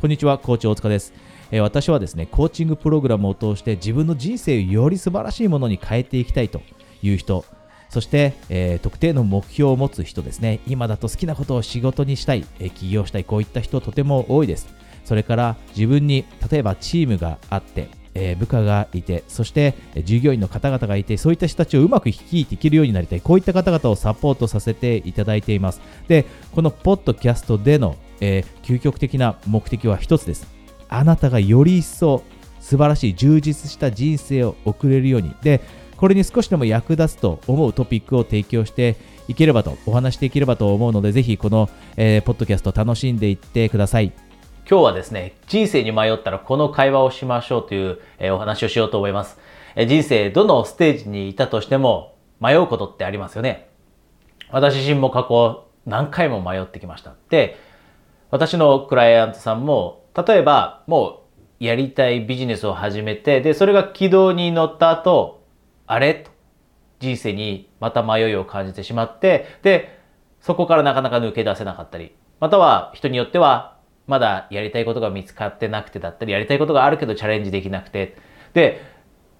こんにちは、コーチ大塚です。え、私はですね、コーチングプログラムを通して自分の人生をより素晴らしいものに変えていきたいという人、そして、えー、特定の目標を持つ人ですね、今だと好きなことを仕事にしたい、え、起業したい、こういった人とても多いです。それから自分に、例えばチームがあって、えー、部下がいて、そしてえ従業員の方々がいて、そういった人たちをうまく率いていけるようになりたい、こういった方々をサポートさせていただいています。で、このポッドキャストでの、えー、究極的な目的は一つです。あなたがより一層素晴らしい充実した人生を送れるように。で、これに少しでも役立つと思うトピックを提供していければと、お話していければと思うので、ぜひこの、えー、ポッドキャスト楽しんでいってください。今日はですね、人生に迷ったらこの会話をしましょうという、えー、お話をしようと思います。えー、人生どのステージにいたとしても迷うことってありますよね。私自身も過去何回も迷ってきました。で、私のクライアントさんも、例えばもうやりたいビジネスを始めて、で、それが軌道に乗った後、あれ？と人生にまた迷いを感じてしまって、で、そこからなかなか抜け出せなかったり、または人によってはまだやりたいことが見つかってなくてだったり、やりたいことがあるけどチャレンジできなくて、で、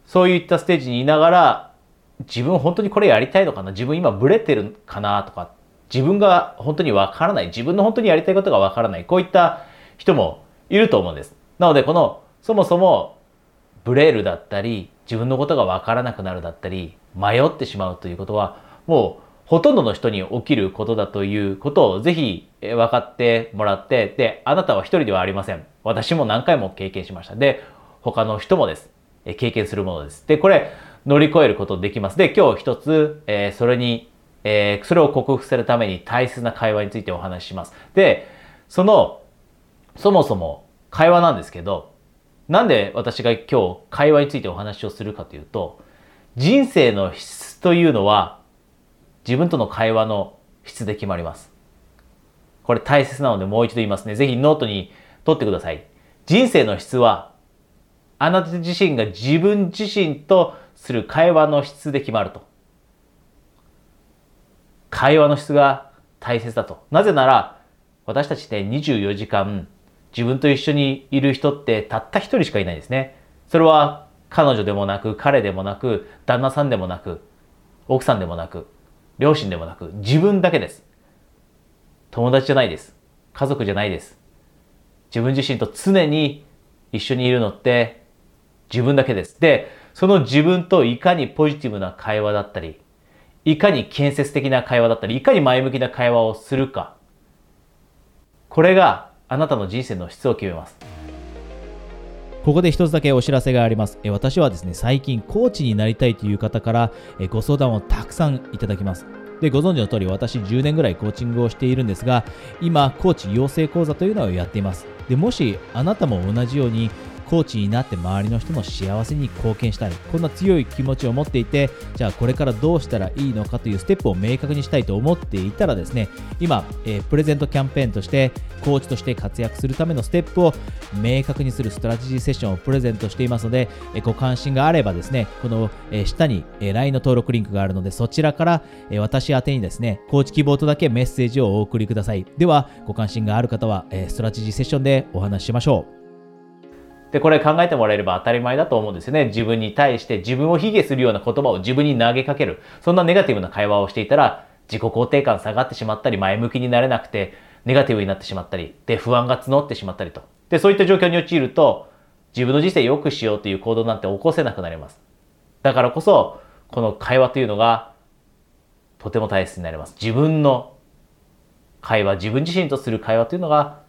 そういったステージにいながら、自分本当にこれやりたいのかな？自分今ブレてるかな？とか、自分が本当にわからない。自分の本当にやりたいことがわからない。こういった人もいると思うんです。なので、この、そもそも、ブレールだったり、自分のことがわからなくなるだったり、迷ってしまうということは、もうほとんどの人に起きることだということをぜひ分かってもらって、で、あなたは一人ではありません。私も何回も経験しました。で、他の人もです。経験するものです。で、これ乗り越えることできます。で、今日一つ、えー、それに、えー、それを克服するために大切な会話についてお話しします。で、その、そもそも会話なんですけど、なんで私が今日会話についてお話をするかというと、人生の質というのは自分との会話の質で決まります。これ大切なのでもう一度言いますね。ぜひノートに取ってください。人生の質は、あなた自身が自分自身とする会話の質で決まると。会話の質が大切だと。なぜなら、私たちって24時間自分と一緒にいる人ってたった一人しかいないですね。それは彼女でもなく、彼でもなく、旦那さんでもなく、奥さんでもなく、両親でもなく自分だけです。友達じゃないです。家族じゃないです。自分自身と常に一緒にいるのって自分だけです。で、その自分といかにポジティブな会話だったり、いかに建設的な会話だったり、いかに前向きな会話をするか。これがあなたの人生の質を決めます。ここで一つだけお知らせがあります。え私はですね、最近コーチになりたいという方からえご相談をたくさんいただきます。で、ご存知の通り私10年ぐらいコーチングをしているんですが、今、コーチ養成講座というのをやっています。で、もしあなたも同じようにコーチになって周りの人の幸せに貢献したい。こんな強い気持ちを持っていてじゃあこれからどうしたらいいのかというステップを明確にしたいと思っていたらですね今、えー、プレゼントキャンペーンとしてコーチとして活躍するためのステップを明確にするストラテジーセッションをプレゼントしていますので、えご関心があればですねこの、え下に、え LINE の登録リンクがあるのでそちらから、え私宛にですねコーチ希望とだけメッセージをお送りください。ではご関心がある方は、えストラテジーセッションでお話ししましょう。で、これ考えてもらえれば当たり前だと思うんですよね。自分に対して自分を卑下するような言葉を自分に投げかける。そんなネガティブな会話をしていたら、自己肯定感下がってしまったり、前向きになれなくて、ネガティブになってしまったり、で、不安が募ってしまったりと。で、そういった状況に陥ると、自分の人生良くしようという行動なんて起こせなくなります。だからこそ、この会話というのが、とても大切になります。自分の会話、自分自身とする会話というのが、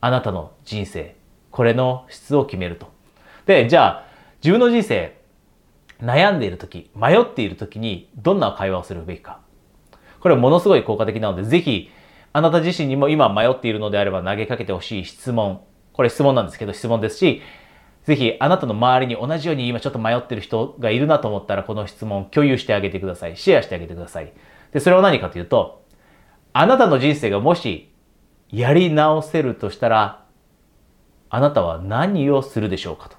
あなたの人生、これの質を決めると。で、じゃあ、自分の人生、悩んでいる時、迷っている時に、どんな会話をするべきか。これはものすごい効果的なので、ぜひ、あなた自身にも今迷っているのであれば投げかけてほしい質問。これ質問なんですけど、質問ですし、ぜひあなたの周りに同じように今ちょっと迷ってる人がいるなと思ったらこの質問共有してあげてください。シェアしてあげてください。で、それは何かというと、あなたの人生がもしやり直せるとしたらあなたは何をするでしょうかと。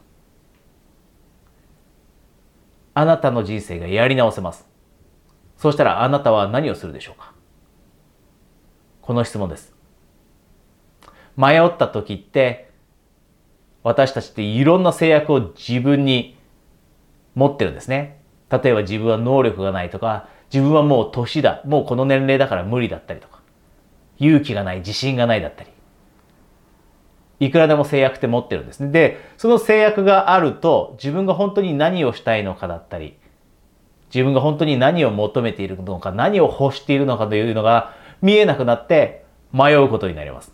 あなたの人生がやり直せます。そうしたらあなたは何をするでしょうかこの質問です。迷った時って私たちっていろんな制約を自分に持ってるんですね。例えば自分は能力がないとか、自分はもう年だ、もうこの年齢だから無理だったりとか、勇気がない、自信がないだったり。いくらでも制約って持ってるんですね。で、その制約があると、自分が本当に何をしたいのかだったり、自分が本当に何を求めているのか、何を欲しているのかというのが見えなくなって迷うことになります。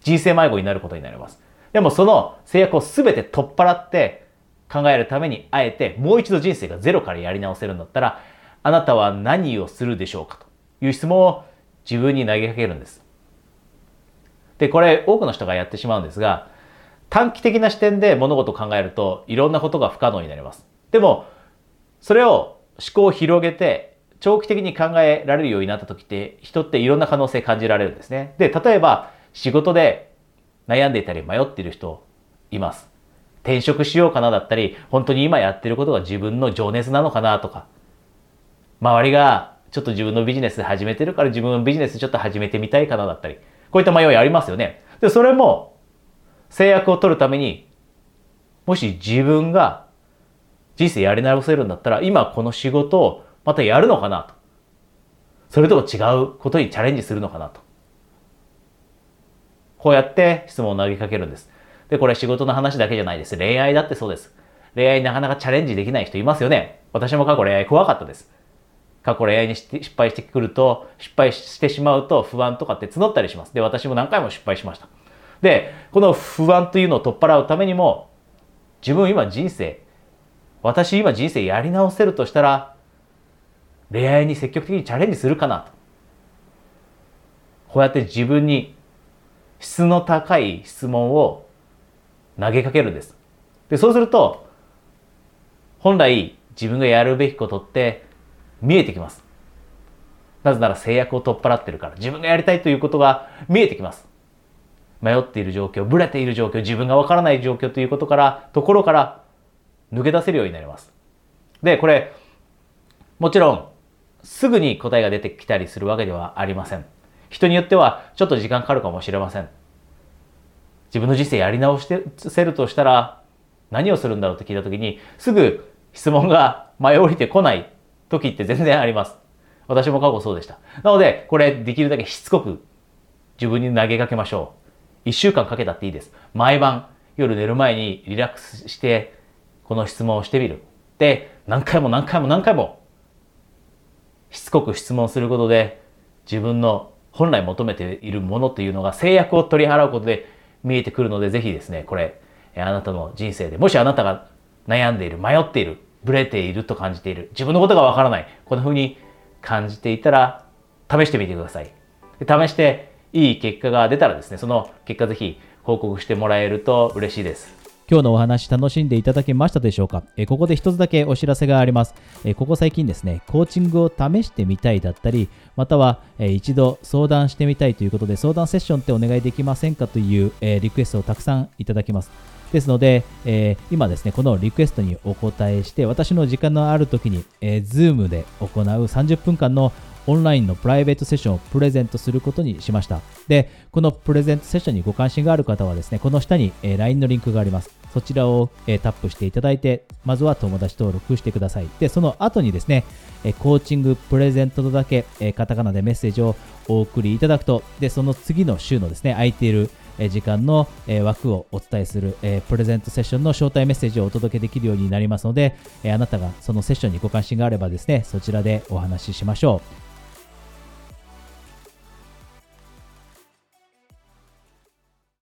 人生迷子になることになります。でもその制約を全て取っ払って考えるためにあえてもう一度人生がゼロからやり直せるんだったら、あなたは何をするでしょうかという質問を自分に投げかけるんです。で、これ多くの人がやってしまうんですが、短期的な視点で物事を考えるといろんなことが不可能になります。でも、それを思考を広げて長期的に考えられるようになった時って人っていろんな可能性感じられるんですね。で、例えば仕事で悩んでいたり迷っている人います。転職しようかなだったり、本当に今やってることが自分の情熱なのかなとか、周りがちょっと自分のビジネス始めてるから自分のビジネスちょっと始めてみたいかなだったり、こういった迷いありますよね。で、それも制約を取るために、もし自分が人生やり直せるんだったら、今この仕事をまたやるのかなと。それとも違うことにチャレンジするのかなと。こうやって質問を投げかけるんです。で、これ仕事の話だけじゃないです。恋愛だってそうです。恋愛なかなかチャレンジできない人いますよね。私も過去恋愛怖かったです。過去恋愛に失敗してくると、失敗してしまうと不安とかって募ったりします。で、私も何回も失敗しました。で、この不安というのを取っ払うためにも、自分今人生私今人生やり直せるとしたら、恋愛に積極的にチャレンジするかなと。こうやって自分に質の高い質問を投げかけるんです。で、そうすると、本来自分がやるべきことって見えてきます。なぜなら制約を取っ払ってるから、自分がやりたいということが見えてきます。迷っている状況、ブレている状況、自分がわからない状況ということから、ところから抜け出せるようになります。で、これ、もちろん、すぐに答えが出てきたりするわけではありません。人によっては、ちょっと時間かかるかもしれません。自分の人生やり直してせるとしたら、何をするんだろうって聞いたときに、すぐ質問が舞い降りてこない時って全然あります。私も過去そうでした。なので、これできるだけしつこく自分に投げかけましょう。一週間かけたっていいです。毎晩夜寝る前にリラックスしてこの質問をしてみる。で、何回も何回も何回も、しつこく質問することで、自分の本来求めているものというのが制約を取り払うことで見えてくるので、ぜひですね、これ、あなたの人生で、もしあなたが悩んでいる、迷っている、ブレていると感じている、自分のことがわからない、こんな風に感じていたら、試してみてください。で試して、いい結果が出たらですね、その結果ぜひ報告してもらえると嬉しいです。今日のお話楽しんでいただけましたでしょうか？えここで一つだけお知らせがありますえここ最近ですね、コーチングを試してみたいだったり、またはえ一度相談してみたいということで相談セッションってお願いできませんかというえリクエストをたくさんいただきます。ですので、えー、今ですね、このリクエストにお答えして、私の時間のある時に、えー、Zoom で行う30分間のオンラインのプライベートセッションをプレゼントすることにしました。で、このプレゼントセッションにご関心がある方はですね、この下に、えー、LINE のリンクがあります。そちらを、えー、タップしていただいて、まずは友達登録してください。で、その後にですね、えー、コーチングプレゼントとだけ、えカタカナでメッセージをお送りいただくと、で、その次の週のですね、空いている時間の枠をお伝えするプレゼントセッションの招待メッセージをお届けできるようになりますので、あなたがそのセッションにご関心があればですね、そちらでお話ししましょう。